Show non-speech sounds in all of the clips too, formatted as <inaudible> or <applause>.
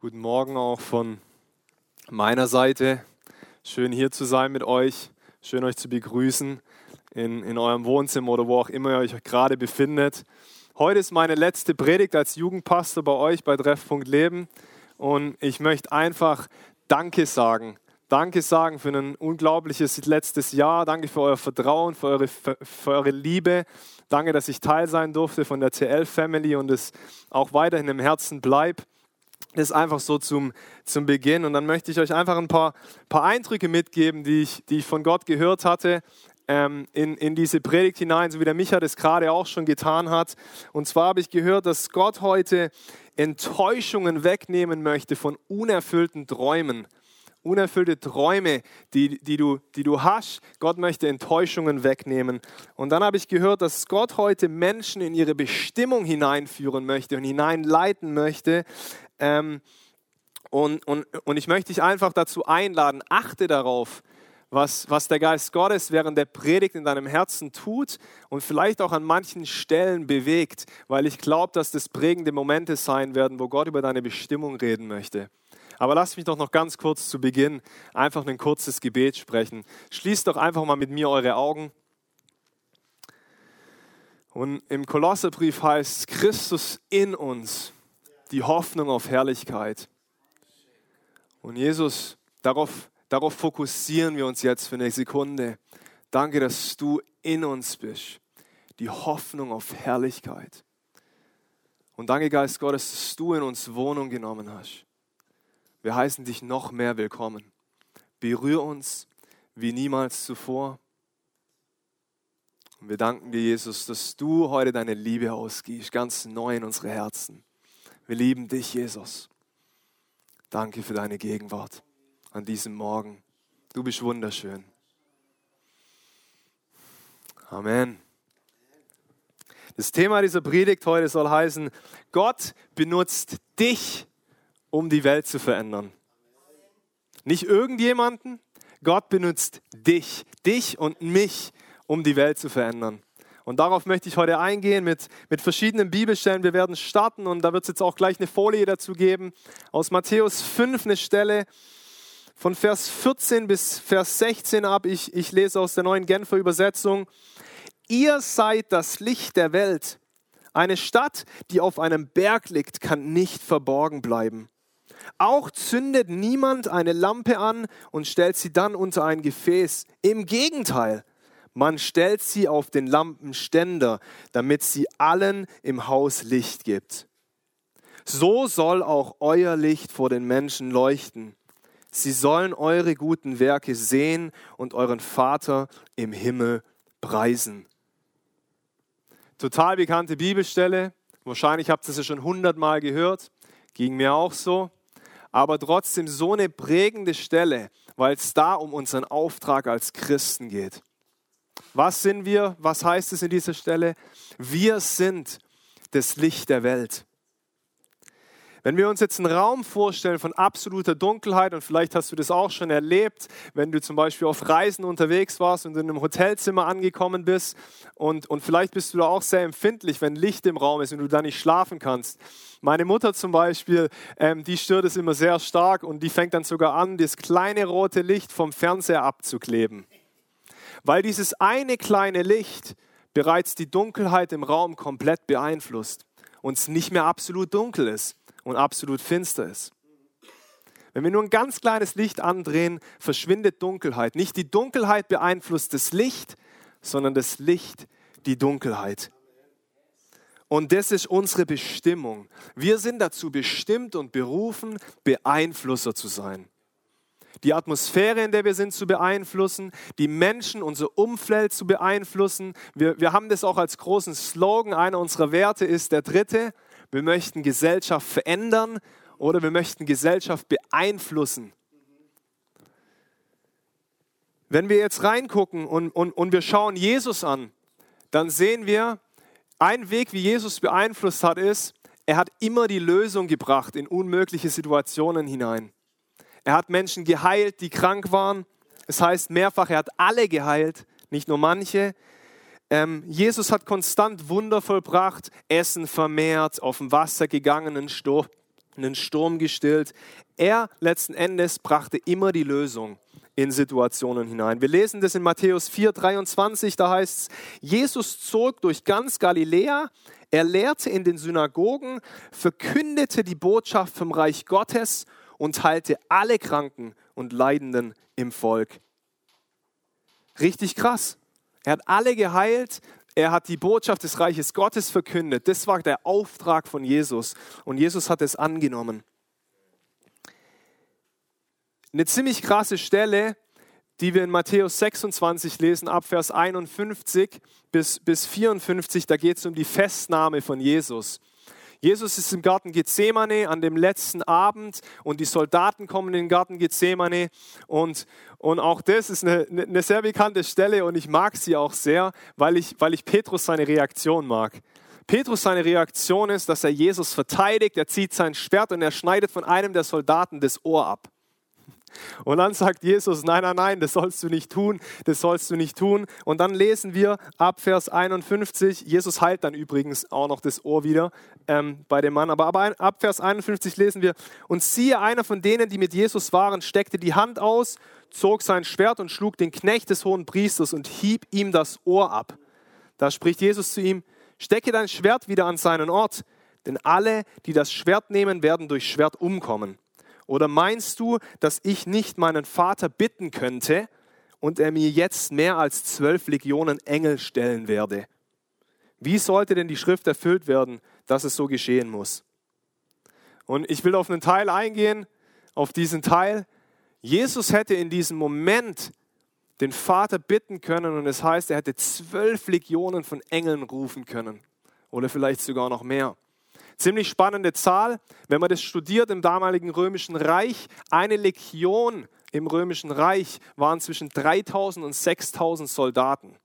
Guten Morgen auch von meiner Seite. Schön hier zu sein mit euch. Schön euch zu begrüßen in, in eurem Wohnzimmer oder wo auch immer ihr euch gerade befindet. Heute ist meine letzte Predigt als Jugendpastor bei euch bei Treffpunkt Leben. Und ich möchte einfach Danke sagen. Danke sagen für ein unglaubliches letztes Jahr. Danke für euer Vertrauen, für eure, für eure Liebe. Danke, dass ich Teil sein durfte von der TL-Family und es auch weiterhin im Herzen bleibt. Ist einfach so zum, zum Beginn. Und dann möchte ich euch einfach ein paar, paar Eindrücke mitgeben, die ich, die ich von Gott gehört hatte, ähm, in, in diese Predigt hinein, so wie der Micha das gerade auch schon getan hat. Und zwar habe ich gehört, dass Gott heute Enttäuschungen wegnehmen möchte von unerfüllten Träumen. Unerfüllte Träume, die, die, du, die du hast. Gott möchte Enttäuschungen wegnehmen. Und dann habe ich gehört, dass Gott heute Menschen in ihre Bestimmung hineinführen möchte und hineinleiten möchte, ähm, und, und, und ich möchte dich einfach dazu einladen, achte darauf, was, was der Geist Gottes während der Predigt in deinem Herzen tut und vielleicht auch an manchen Stellen bewegt, weil ich glaube, dass das prägende Momente sein werden, wo Gott über deine Bestimmung reden möchte. Aber lass mich doch noch ganz kurz zu Beginn einfach ein kurzes Gebet sprechen. Schließt doch einfach mal mit mir eure Augen. Und im Kolosserbrief heißt Christus in uns die Hoffnung auf Herrlichkeit. Und Jesus, darauf, darauf fokussieren wir uns jetzt für eine Sekunde. Danke, dass du in uns bist. Die Hoffnung auf Herrlichkeit. Und danke, Geist Gottes, dass du in uns Wohnung genommen hast. Wir heißen dich noch mehr willkommen. Berühr uns wie niemals zuvor. Und wir danken dir, Jesus, dass du heute deine Liebe ausgibst, ganz neu in unsere Herzen. Wir lieben dich, Jesus. Danke für deine Gegenwart an diesem Morgen. Du bist wunderschön. Amen. Das Thema dieser Predigt heute soll heißen, Gott benutzt dich, um die Welt zu verändern. Nicht irgendjemanden, Gott benutzt dich, dich und mich, um die Welt zu verändern. Und darauf möchte ich heute eingehen mit, mit verschiedenen Bibelstellen. Wir werden starten und da wird es jetzt auch gleich eine Folie dazu geben. Aus Matthäus 5 eine Stelle von Vers 14 bis Vers 16 ab. Ich, ich lese aus der neuen Genfer Übersetzung. Ihr seid das Licht der Welt. Eine Stadt, die auf einem Berg liegt, kann nicht verborgen bleiben. Auch zündet niemand eine Lampe an und stellt sie dann unter ein Gefäß. Im Gegenteil, man stellt sie auf den Lampenständer, damit sie allen im Haus Licht gibt. So soll auch euer Licht vor den Menschen leuchten. Sie sollen eure guten Werke sehen und euren Vater im Himmel preisen. Total bekannte Bibelstelle. Wahrscheinlich habt ihr sie schon hundertmal gehört. Ging mir auch so. Aber trotzdem so eine prägende Stelle, weil es da um unseren Auftrag als Christen geht. Was sind wir? Was heißt es in dieser Stelle? Wir sind das Licht der Welt. Wenn wir uns jetzt einen Raum vorstellen von absoluter Dunkelheit, und vielleicht hast du das auch schon erlebt, wenn du zum Beispiel auf Reisen unterwegs warst und in einem Hotelzimmer angekommen bist, und, und vielleicht bist du da auch sehr empfindlich, wenn Licht im Raum ist und du da nicht schlafen kannst. Meine Mutter zum Beispiel, ähm, die stört es immer sehr stark und die fängt dann sogar an, das kleine rote Licht vom Fernseher abzukleben weil dieses eine kleine Licht bereits die Dunkelheit im Raum komplett beeinflusst und es nicht mehr absolut dunkel ist und absolut finster ist. Wenn wir nur ein ganz kleines Licht andrehen, verschwindet Dunkelheit. Nicht die Dunkelheit beeinflusst das Licht, sondern das Licht die Dunkelheit. Und das ist unsere Bestimmung. Wir sind dazu bestimmt und berufen, Beeinflusser zu sein die Atmosphäre, in der wir sind, zu beeinflussen, die Menschen, unser Umfeld zu beeinflussen. Wir, wir haben das auch als großen Slogan. Einer unserer Werte ist der dritte. Wir möchten Gesellschaft verändern oder wir möchten Gesellschaft beeinflussen. Wenn wir jetzt reingucken und, und, und wir schauen Jesus an, dann sehen wir, ein Weg, wie Jesus beeinflusst hat, ist, er hat immer die Lösung gebracht in unmögliche Situationen hinein. Er hat Menschen geheilt, die krank waren. Es heißt mehrfach, er hat alle geheilt, nicht nur manche. Ähm, Jesus hat konstant Wunder vollbracht, Essen vermehrt, auf dem Wasser gegangen, einen Sturm, einen Sturm gestillt. Er letzten Endes brachte immer die Lösung in Situationen hinein. Wir lesen das in Matthäus 4, 23, da heißt es, Jesus zog durch ganz Galiläa, er lehrte in den Synagogen, verkündete die Botschaft vom Reich Gottes und heilte alle Kranken und Leidenden im Volk. Richtig krass. Er hat alle geheilt, er hat die Botschaft des Reiches Gottes verkündet. Das war der Auftrag von Jesus und Jesus hat es angenommen eine ziemlich krasse Stelle, die wir in Matthäus 26 lesen, ab Vers 51 bis, bis 54. Da geht es um die Festnahme von Jesus. Jesus ist im Garten Gethsemane an dem letzten Abend und die Soldaten kommen in den Garten Gethsemane und, und auch das ist eine, eine sehr bekannte Stelle und ich mag sie auch sehr, weil ich, weil ich Petrus seine Reaktion mag. Petrus seine Reaktion ist, dass er Jesus verteidigt, er zieht sein Schwert und er schneidet von einem der Soldaten das Ohr ab. Und dann sagt Jesus, nein, nein, nein, das sollst du nicht tun, das sollst du nicht tun. Und dann lesen wir ab Vers 51, Jesus heilt dann übrigens auch noch das Ohr wieder ähm, bei dem Mann, aber, aber ab Vers 51 lesen wir, und siehe, einer von denen, die mit Jesus waren, steckte die Hand aus, zog sein Schwert und schlug den Knecht des hohen Priesters und hieb ihm das Ohr ab. Da spricht Jesus zu ihm, stecke dein Schwert wieder an seinen Ort, denn alle, die das Schwert nehmen, werden durch Schwert umkommen. Oder meinst du, dass ich nicht meinen Vater bitten könnte und er mir jetzt mehr als zwölf Legionen Engel stellen werde? Wie sollte denn die Schrift erfüllt werden, dass es so geschehen muss? Und ich will auf einen Teil eingehen, auf diesen Teil. Jesus hätte in diesem Moment den Vater bitten können und es heißt, er hätte zwölf Legionen von Engeln rufen können oder vielleicht sogar noch mehr. Ziemlich spannende Zahl, wenn man das studiert im damaligen römischen Reich. Eine Legion im römischen Reich waren zwischen 3000 und 6000 Soldaten.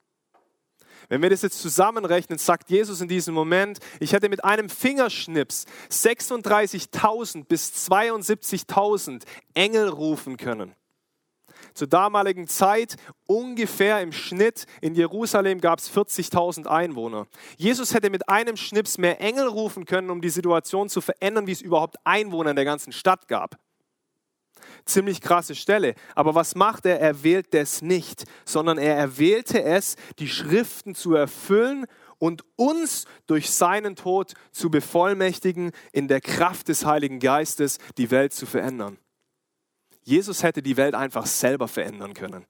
Wenn wir das jetzt zusammenrechnen, sagt Jesus in diesem Moment, ich hätte mit einem Fingerschnips 36.000 bis 72.000 Engel rufen können. Zur damaligen Zeit ungefähr im Schnitt in Jerusalem gab es 40.000 Einwohner. Jesus hätte mit einem Schnips mehr Engel rufen können, um die Situation zu verändern, wie es überhaupt Einwohner in der ganzen Stadt gab. Ziemlich krasse Stelle. Aber was macht er? Er wählt das nicht, sondern er erwählte es, die Schriften zu erfüllen und uns durch seinen Tod zu bevollmächtigen, in der Kraft des Heiligen Geistes die Welt zu verändern. Jesus hätte die Welt einfach selber verändern können.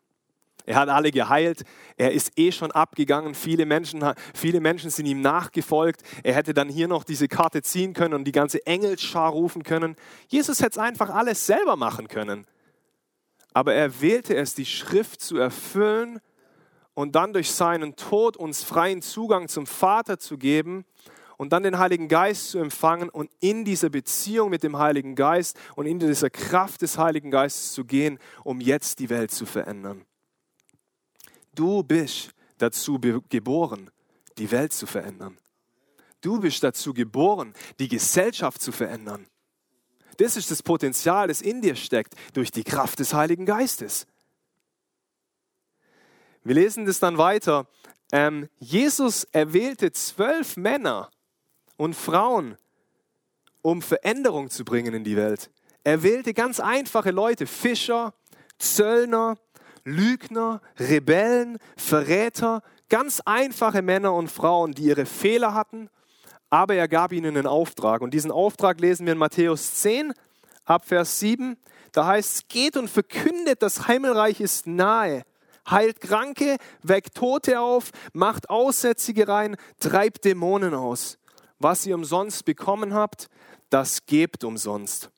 Er hat alle geheilt. Er ist eh schon abgegangen. Viele Menschen, viele Menschen sind ihm nachgefolgt. Er hätte dann hier noch diese Karte ziehen können und die ganze Engelsschar rufen können. Jesus hätte es einfach alles selber machen können. Aber er wählte es, die Schrift zu erfüllen und dann durch seinen Tod uns freien Zugang zum Vater zu geben und dann den Heiligen Geist zu empfangen und in dieser Beziehung mit dem Heiligen Geist und in dieser Kraft des Heiligen Geistes zu gehen, um jetzt die Welt zu verändern. Du bist dazu geboren, die Welt zu verändern. Du bist dazu geboren, die Gesellschaft zu verändern. Das ist das Potenzial, das in dir steckt, durch die Kraft des Heiligen Geistes. Wir lesen das dann weiter. Ähm, Jesus erwählte zwölf Männer und Frauen, um Veränderung zu bringen in die Welt. Er wählte ganz einfache Leute, Fischer, Zöllner, Lügner, Rebellen, Verräter, ganz einfache Männer und Frauen, die ihre Fehler hatten, aber er gab ihnen einen Auftrag. Und diesen Auftrag lesen wir in Matthäus 10, ab Vers 7. Da heißt es, geht und verkündet, das Himmelreich ist nahe. Heilt Kranke, weckt Tote auf, macht Aussätzige rein, treibt Dämonen aus. Was ihr umsonst bekommen habt, das gebt umsonst.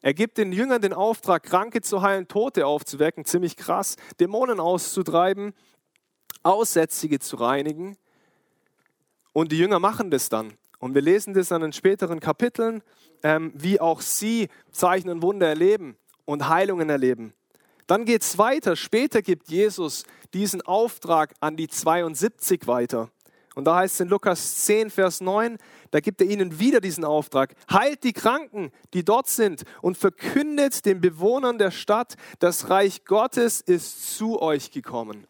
Er gibt den Jüngern den Auftrag, Kranke zu heilen, Tote aufzuwecken, ziemlich krass, Dämonen auszutreiben, Aussätzige zu reinigen. Und die Jünger machen das dann. Und wir lesen das dann in späteren Kapiteln, ähm, wie auch sie Zeichen und Wunder erleben und Heilungen erleben. Dann geht es weiter. Später gibt Jesus diesen Auftrag an die 72 weiter. Und da heißt es in Lukas 10, Vers 9, da gibt er ihnen wieder diesen Auftrag. Heilt die Kranken, die dort sind, und verkündet den Bewohnern der Stadt, das Reich Gottes ist zu euch gekommen.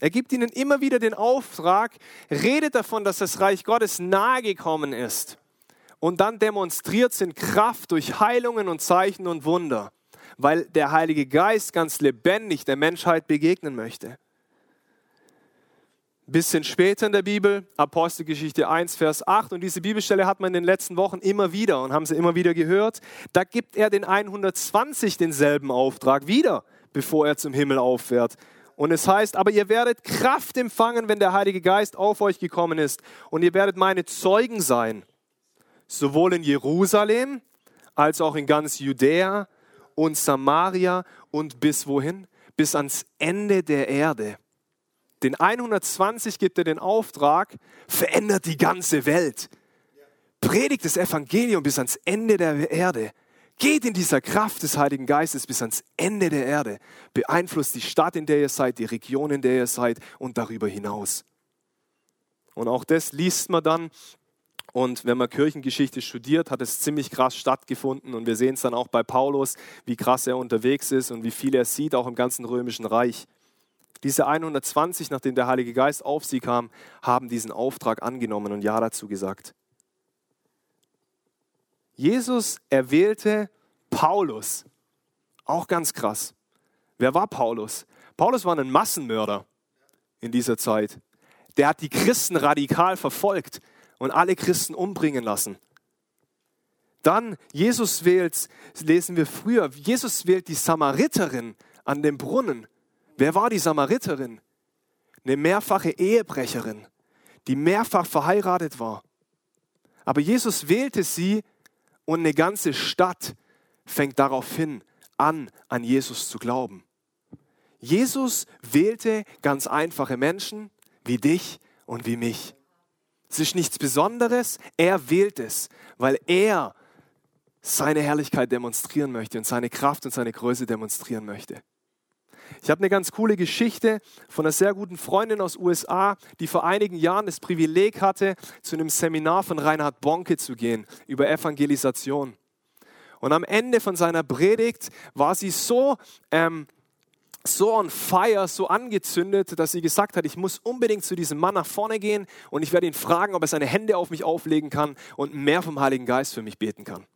Er gibt ihnen immer wieder den Auftrag, redet davon, dass das Reich Gottes nahe gekommen ist. und dann demonstriert es in Kraft durch Heilungen und Zeichen und Wunder, weil der Heilige Geist ganz lebendig der Menschheit begegnen möchte. Bisschen später in der Bibel, Apostelgeschichte 1, Vers 8, und diese Bibelstelle hat man in den letzten Wochen immer wieder und haben sie immer wieder gehört, da gibt er den 120 denselben Auftrag wieder, bevor er zum Himmel auffährt. Und es heißt, aber ihr werdet Kraft empfangen, wenn der Heilige Geist auf euch gekommen ist. Und ihr werdet meine Zeugen sein sowohl in Jerusalem als auch in ganz Judäa und Samaria und bis wohin? Bis ans Ende der Erde. Den 120 gibt er den Auftrag, verändert die ganze Welt. Predigt das Evangelium bis ans Ende der Erde. Geht in dieser Kraft des Heiligen Geistes bis ans Ende der Erde. Beeinflusst die Stadt, in der ihr seid, die Region, in der ihr seid und darüber hinaus. Und auch das liest man dann und wenn man Kirchengeschichte studiert, hat es ziemlich krass stattgefunden. Und wir sehen es dann auch bei Paulus, wie krass er unterwegs ist und wie viel er sieht, auch im ganzen römischen Reich. Diese 120, nachdem der Heilige Geist auf sie kam, haben diesen Auftrag angenommen und Ja dazu gesagt. Jesus erwählte Paulus. Auch ganz krass. Wer war Paulus? Paulus war ein Massenmörder in dieser Zeit. Der hat die Christen radikal verfolgt und alle Christen umbringen lassen. Dann, Jesus wählt, lesen wir früher, Jesus wählt die Samariterin an dem Brunnen. Wer war die Samariterin? Eine mehrfache Ehebrecherin, die mehrfach verheiratet war. Aber Jesus wählte sie und eine ganze Stadt fängt daraufhin an, an Jesus zu glauben. Jesus wählte ganz einfache Menschen wie dich und wie mich. Es ist nichts Besonderes, er wählt es, weil er seine Herrlichkeit demonstrieren möchte und seine Kraft und seine Größe demonstrieren möchte. Ich habe eine ganz coole Geschichte von einer sehr guten Freundin aus USA, die vor einigen Jahren das Privileg hatte, zu einem Seminar von Reinhard Bonke zu gehen über Evangelisation. Und am Ende von seiner Predigt war sie so ähm, so on fire, so angezündet, dass sie gesagt hat, ich muss unbedingt zu diesem Mann nach vorne gehen und ich werde ihn fragen, ob er seine Hände auf mich auflegen kann und mehr vom Heiligen Geist für mich beten kann.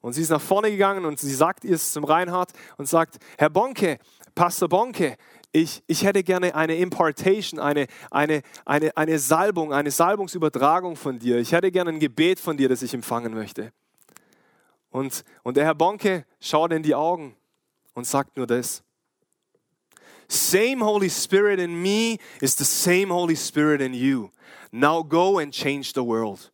Und sie ist nach vorne gegangen und sie sagt es zum Reinhard und sagt, Herr Bonke, Pastor Bonke, ich, ich hätte gerne eine Impartation, eine, eine, eine, eine Salbung, eine Salbungsübertragung von dir. Ich hätte gerne ein Gebet von dir, das ich empfangen möchte. Und, und der Herr Bonke schaut in die Augen und sagt nur das same Holy Spirit in me is the same Holy Spirit in you. Now go and change the world.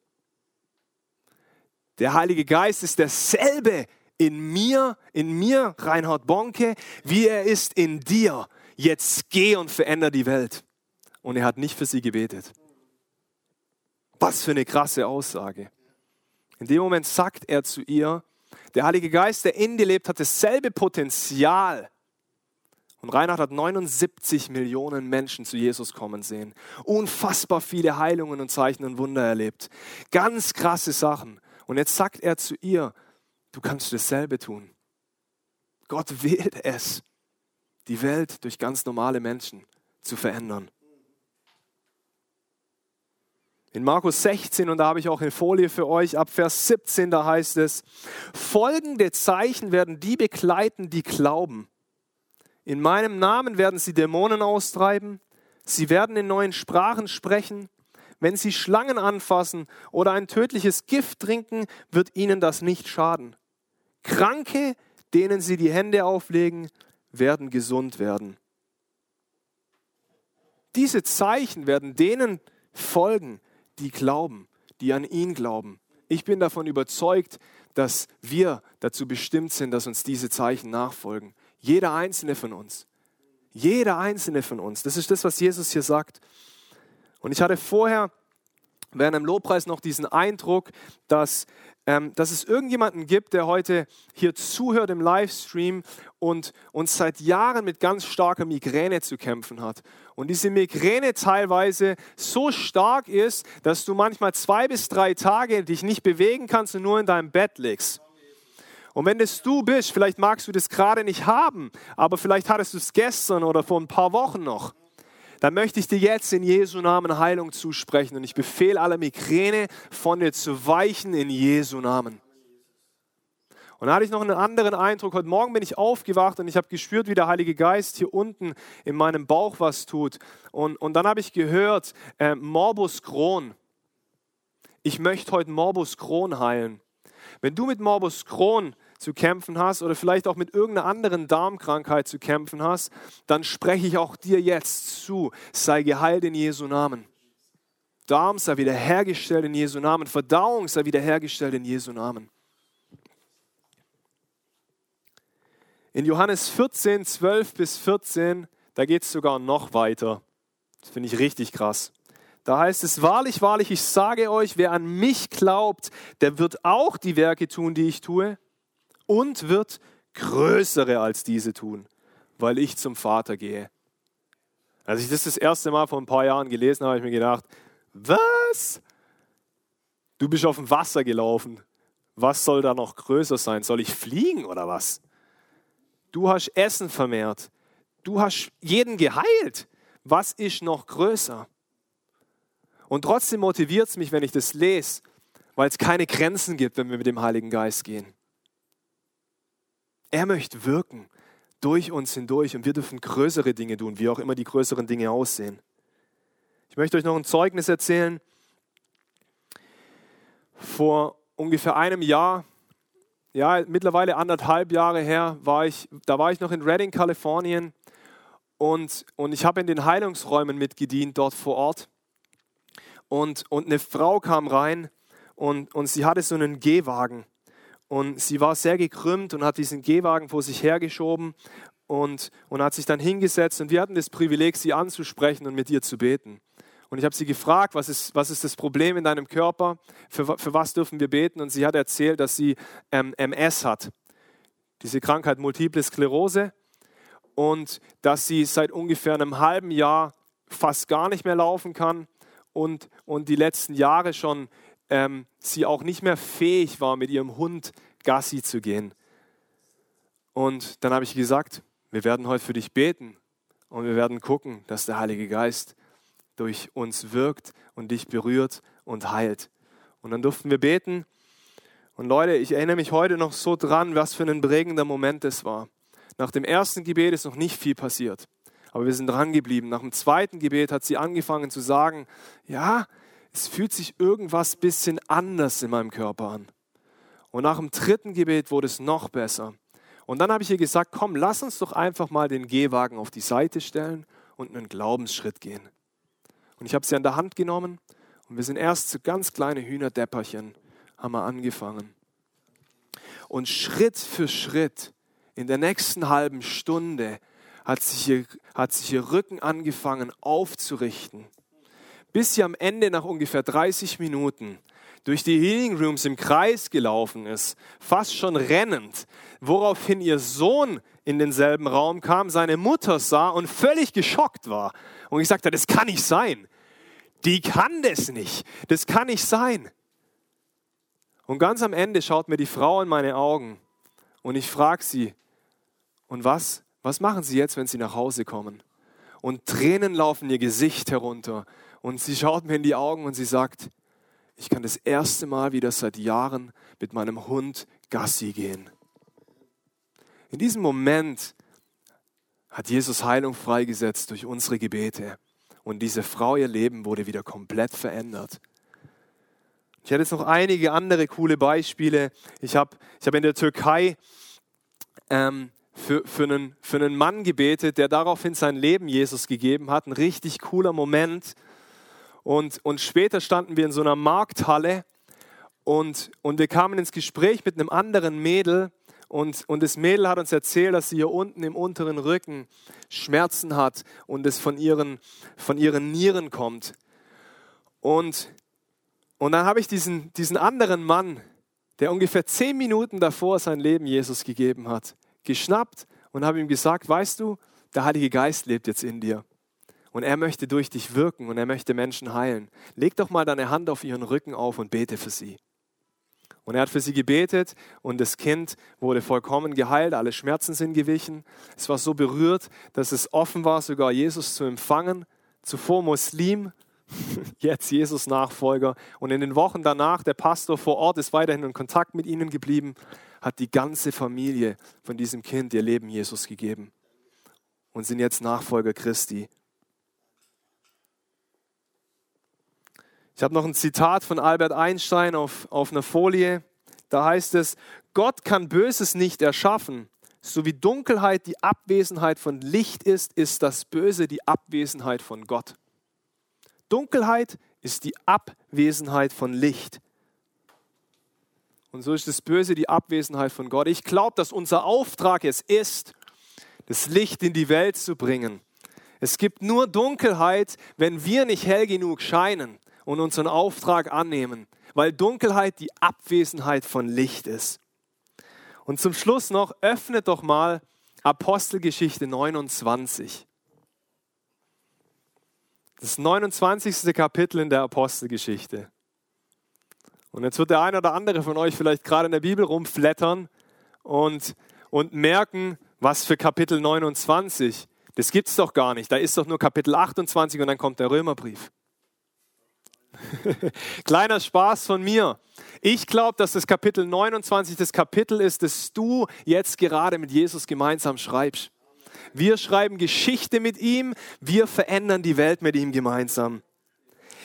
Der Heilige Geist ist derselbe in mir, in mir, Reinhard Bonke, wie er ist in dir. Jetzt geh und veränder die Welt. Und er hat nicht für sie gebetet. Was für eine krasse Aussage. In dem Moment sagt er zu ihr, der Heilige Geist, der in dir lebt, hat dasselbe Potenzial und Reinhard hat 79 Millionen Menschen zu Jesus kommen sehen. Unfassbar viele Heilungen und Zeichen und Wunder erlebt. Ganz krasse Sachen. Und jetzt sagt er zu ihr, du kannst dasselbe tun. Gott wählt es, die Welt durch ganz normale Menschen zu verändern. In Markus 16, und da habe ich auch eine Folie für euch, ab Vers 17, da heißt es, folgende Zeichen werden die begleiten, die glauben. In meinem Namen werden sie Dämonen austreiben. Sie werden in neuen Sprachen sprechen. Wenn sie Schlangen anfassen oder ein tödliches Gift trinken, wird ihnen das nicht schaden. Kranke, denen sie die Hände auflegen, werden gesund werden. Diese Zeichen werden denen folgen, die glauben, die an ihn glauben. Ich bin davon überzeugt, dass wir dazu bestimmt sind, dass uns diese Zeichen nachfolgen. Jeder einzelne von uns. Jeder einzelne von uns. Das ist das, was Jesus hier sagt. Und ich hatte vorher während dem Lobpreis noch diesen Eindruck, dass, ähm, dass es irgendjemanden gibt, der heute hier zuhört im Livestream und uns seit Jahren mit ganz starker Migräne zu kämpfen hat. Und diese Migräne teilweise so stark ist, dass du manchmal zwei bis drei Tage dich nicht bewegen kannst und nur in deinem Bett liegst. Und wenn es du bist, vielleicht magst du das gerade nicht haben, aber vielleicht hattest du es gestern oder vor ein paar Wochen noch dann möchte ich dir jetzt in Jesu Namen Heilung zusprechen und ich befehle alle Migräne von dir zu weichen in Jesu Namen. Und da hatte ich noch einen anderen Eindruck. Heute Morgen bin ich aufgewacht und ich habe gespürt, wie der Heilige Geist hier unten in meinem Bauch was tut. Und, und dann habe ich gehört, äh, Morbus Crohn. Ich möchte heute Morbus Crohn heilen. Wenn du mit Morbus Crohn zu kämpfen hast oder vielleicht auch mit irgendeiner anderen Darmkrankheit zu kämpfen hast, dann spreche ich auch dir jetzt zu, sei geheilt in Jesu Namen. Darm sei wiederhergestellt in Jesu Namen, Verdauung sei wiederhergestellt in Jesu Namen. In Johannes 14, 12 bis 14, da geht es sogar noch weiter. Das finde ich richtig krass. Da heißt es, wahrlich, wahrlich, ich sage euch, wer an mich glaubt, der wird auch die Werke tun, die ich tue und wird größere als diese tun, weil ich zum Vater gehe. Als ich das das erste Mal vor ein paar Jahren gelesen habe, habe ich mir gedacht, was? Du bist auf dem Wasser gelaufen. Was soll da noch größer sein? Soll ich fliegen oder was? Du hast Essen vermehrt. Du hast jeden geheilt. Was ist noch größer? Und trotzdem motiviert es mich, wenn ich das lese, weil es keine Grenzen gibt, wenn wir mit dem Heiligen Geist gehen. Er möchte wirken durch uns hindurch und wir dürfen größere Dinge tun, wie auch immer die größeren Dinge aussehen. Ich möchte euch noch ein Zeugnis erzählen. Vor ungefähr einem Jahr, ja, mittlerweile anderthalb Jahre her, war ich, da war ich noch in Redding, Kalifornien und, und ich habe in den Heilungsräumen mitgedient dort vor Ort. Und, und eine Frau kam rein und, und sie hatte so einen Gehwagen. Und sie war sehr gekrümmt und hat diesen Gehwagen vor sich hergeschoben und, und hat sich dann hingesetzt. Und wir hatten das Privileg, sie anzusprechen und mit ihr zu beten. Und ich habe sie gefragt, was ist, was ist das Problem in deinem Körper? Für, für was dürfen wir beten? Und sie hat erzählt, dass sie ähm, MS hat, diese Krankheit Multiple Sklerose. Und dass sie seit ungefähr einem halben Jahr fast gar nicht mehr laufen kann und, und die letzten Jahre schon ähm, sie auch nicht mehr fähig war, mit ihrem Hund Gassi zu gehen. Und dann habe ich gesagt, wir werden heute für dich beten und wir werden gucken, dass der Heilige Geist durch uns wirkt und dich berührt und heilt. Und dann durften wir beten. Und Leute, ich erinnere mich heute noch so dran, was für ein prägender Moment das war. Nach dem ersten Gebet ist noch nicht viel passiert, aber wir sind dran geblieben. Nach dem zweiten Gebet hat sie angefangen zu sagen, ja, es fühlt sich irgendwas bisschen anders in meinem Körper an. Und nach dem dritten Gebet wurde es noch besser. Und dann habe ich ihr gesagt, komm, lass uns doch einfach mal den Gehwagen auf die Seite stellen und einen Glaubensschritt gehen. Und ich habe sie an der Hand genommen und wir sind erst zu ganz kleine Hühnerdepperchen, haben wir angefangen. Und Schritt für Schritt in der nächsten halben Stunde hat sich ihr, hat sich ihr Rücken angefangen aufzurichten bis sie am Ende nach ungefähr 30 Minuten durch die Healing Rooms im Kreis gelaufen ist, fast schon rennend, woraufhin ihr Sohn in denselben Raum kam, seine Mutter sah und völlig geschockt war. Und ich sagte, das kann nicht sein. Die kann das nicht. Das kann nicht sein. Und ganz am Ende schaut mir die Frau in meine Augen und ich frage sie, und was, was machen Sie jetzt, wenn Sie nach Hause kommen? Und Tränen laufen ihr Gesicht herunter. Und sie schaut mir in die Augen und sie sagt, ich kann das erste Mal wieder seit Jahren mit meinem Hund Gassi gehen. In diesem Moment hat Jesus Heilung freigesetzt durch unsere Gebete. Und diese Frau, ihr Leben wurde wieder komplett verändert. Ich hatte jetzt noch einige andere coole Beispiele. Ich habe ich hab in der Türkei ähm, für, für, einen, für einen Mann gebetet, der daraufhin sein Leben Jesus gegeben hat. Ein richtig cooler Moment. Und, und später standen wir in so einer Markthalle und, und wir kamen ins Gespräch mit einem anderen Mädel. Und, und das Mädel hat uns erzählt, dass sie hier unten im unteren Rücken Schmerzen hat und es von ihren, von ihren Nieren kommt. Und, und dann habe ich diesen, diesen anderen Mann, der ungefähr zehn Minuten davor sein Leben Jesus gegeben hat, geschnappt und habe ihm gesagt, weißt du, der Heilige Geist lebt jetzt in dir. Und er möchte durch dich wirken und er möchte Menschen heilen. Leg doch mal deine Hand auf ihren Rücken auf und bete für sie. Und er hat für sie gebetet und das Kind wurde vollkommen geheilt, alle Schmerzen sind gewichen. Es war so berührt, dass es offen war, sogar Jesus zu empfangen, zuvor Muslim, <laughs> jetzt Jesus-Nachfolger. Und in den Wochen danach, der Pastor vor Ort ist weiterhin in Kontakt mit ihnen geblieben, hat die ganze Familie von diesem Kind ihr Leben Jesus gegeben und sind jetzt Nachfolger Christi. Ich habe noch ein Zitat von Albert Einstein auf, auf einer Folie. Da heißt es, Gott kann Böses nicht erschaffen. So wie Dunkelheit die Abwesenheit von Licht ist, ist das Böse die Abwesenheit von Gott. Dunkelheit ist die Abwesenheit von Licht. Und so ist das Böse die Abwesenheit von Gott. Ich glaube, dass unser Auftrag es ist, das Licht in die Welt zu bringen. Es gibt nur Dunkelheit, wenn wir nicht hell genug scheinen und unseren Auftrag annehmen, weil Dunkelheit die Abwesenheit von Licht ist. Und zum Schluss noch, öffnet doch mal Apostelgeschichte 29. Das 29. Kapitel in der Apostelgeschichte. Und jetzt wird der eine oder andere von euch vielleicht gerade in der Bibel rumflattern und, und merken, was für Kapitel 29. Das gibt es doch gar nicht. Da ist doch nur Kapitel 28 und dann kommt der Römerbrief. <laughs> Kleiner Spaß von mir. Ich glaube, dass das Kapitel 29 das Kapitel ist, das du jetzt gerade mit Jesus gemeinsam schreibst. Wir schreiben Geschichte mit ihm, wir verändern die Welt mit ihm gemeinsam.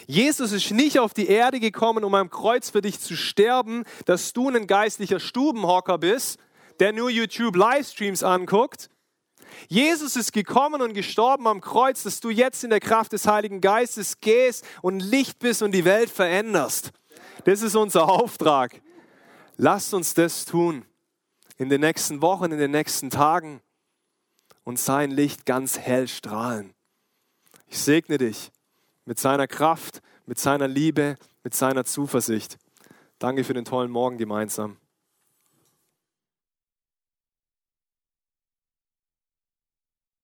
Jesus ist nicht auf die Erde gekommen, um am Kreuz für dich zu sterben, dass du ein geistlicher Stubenhocker bist, der nur YouTube-Livestreams anguckt, Jesus ist gekommen und gestorben am Kreuz, dass du jetzt in der Kraft des Heiligen Geistes gehst und Licht bist und die Welt veränderst. Das ist unser Auftrag. Lasst uns das tun in den nächsten Wochen, in den nächsten Tagen und sein Licht ganz hell strahlen. Ich segne dich mit seiner Kraft, mit seiner Liebe, mit seiner Zuversicht. Danke für den tollen Morgen gemeinsam.